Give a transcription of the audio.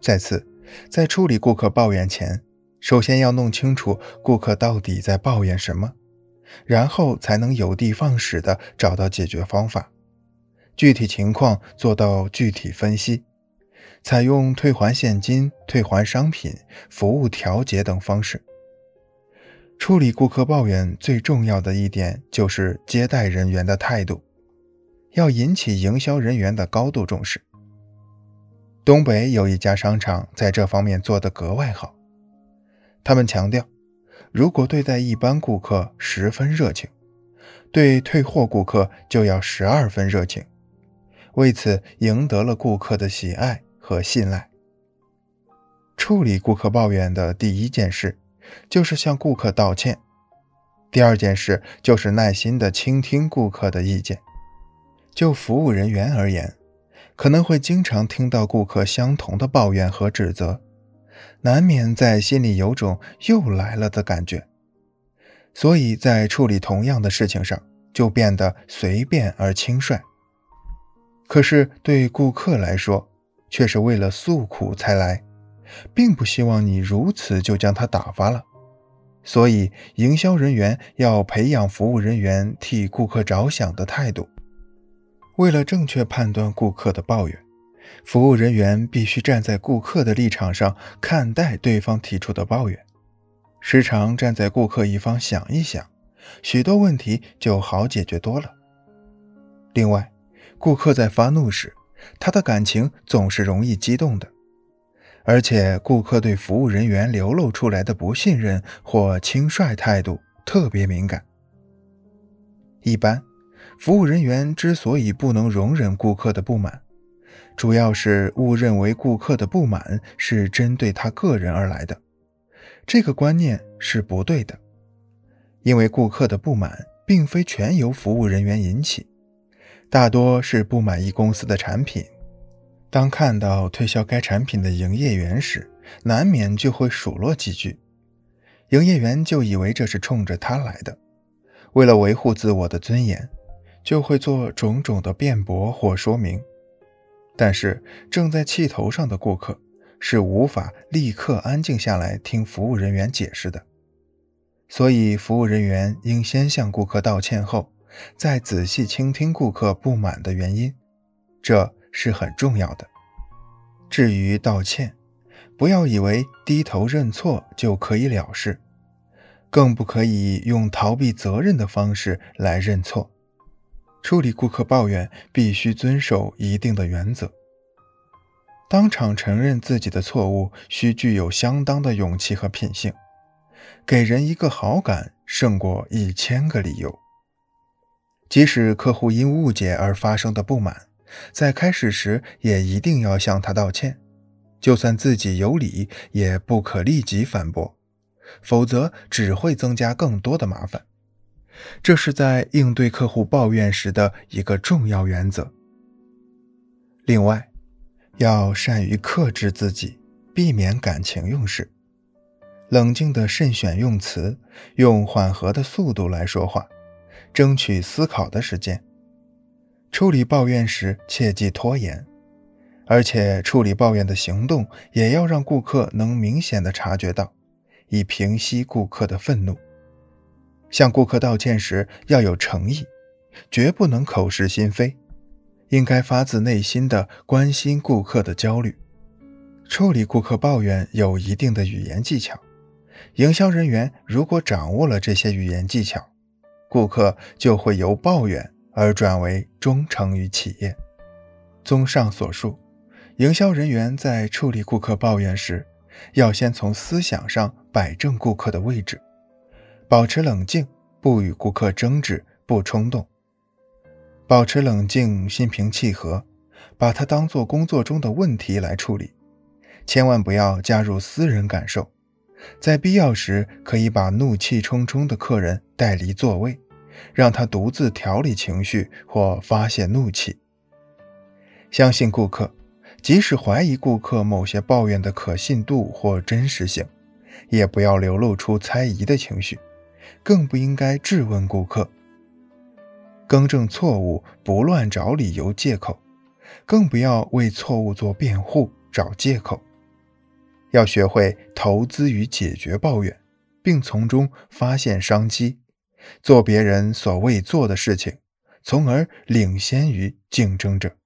再次，在处理顾客抱怨前，首先要弄清楚顾客到底在抱怨什么，然后才能有的放矢地找到解决方法。具体情况做到具体分析，采用退还现金、退还商品、服务调节等方式处理顾客抱怨。最重要的一点就是接待人员的态度，要引起营销人员的高度重视。东北有一家商场在这方面做得格外好。他们强调，如果对待一般顾客十分热情，对退货顾客就要十二分热情，为此赢得了顾客的喜爱和信赖。处理顾客抱怨的第一件事，就是向顾客道歉；第二件事就是耐心地倾听顾客的意见。就服务人员而言，可能会经常听到顾客相同的抱怨和指责，难免在心里有种又来了的感觉，所以在处理同样的事情上就变得随便而轻率。可是对顾客来说，却是为了诉苦才来，并不希望你如此就将他打发了。所以，营销人员要培养服务人员替顾客着想的态度。为了正确判断顾客的抱怨，服务人员必须站在顾客的立场上看待对方提出的抱怨，时常站在顾客一方想一想，许多问题就好解决多了。另外，顾客在发怒时，他的感情总是容易激动的，而且顾客对服务人员流露出来的不信任或轻率态度特别敏感，一般。服务人员之所以不能容忍顾客的不满，主要是误认为顾客的不满是针对他个人而来的。这个观念是不对的，因为顾客的不满并非全由服务人员引起，大多是不满意公司的产品。当看到推销该产品的营业员时，难免就会数落几句，营业员就以为这是冲着他来的，为了维护自我的尊严。就会做种种的辩驳或说明，但是正在气头上的顾客是无法立刻安静下来听服务人员解释的，所以服务人员应先向顾客道歉后，再仔细倾听顾客不满的原因，这是很重要的。至于道歉，不要以为低头认错就可以了事，更不可以用逃避责任的方式来认错。处理顾客抱怨必须遵守一定的原则。当场承认自己的错误，需具有相当的勇气和品性。给人一个好感胜过一千个理由。即使客户因误解而发生的不满，在开始时也一定要向他道歉。就算自己有理，也不可立即反驳，否则只会增加更多的麻烦。这是在应对客户抱怨时的一个重要原则。另外，要善于克制自己，避免感情用事，冷静地慎选用词，用缓和的速度来说话，争取思考的时间。处理抱怨时切忌拖延，而且处理抱怨的行动也要让顾客能明显的察觉到，以平息顾客的愤怒。向顾客道歉时要有诚意，绝不能口是心非，应该发自内心的关心顾客的焦虑。处理顾客抱怨有一定的语言技巧，营销人员如果掌握了这些语言技巧，顾客就会由抱怨而转为忠诚于企业。综上所述，营销人员在处理顾客抱怨时，要先从思想上摆正顾客的位置。保持冷静，不与顾客争执，不冲动。保持冷静，心平气和，把它当做工作中的问题来处理，千万不要加入私人感受。在必要时，可以把怒气冲冲的客人带离座位，让他独自调理情绪或发泄怒气。相信顾客，即使怀疑顾客某些抱怨的可信度或真实性，也不要流露出猜疑的情绪。更不应该质问顾客，更正错误，不乱找理由借口，更不要为错误做辩护找借口。要学会投资与解决抱怨，并从中发现商机，做别人所未做的事情，从而领先于竞争者。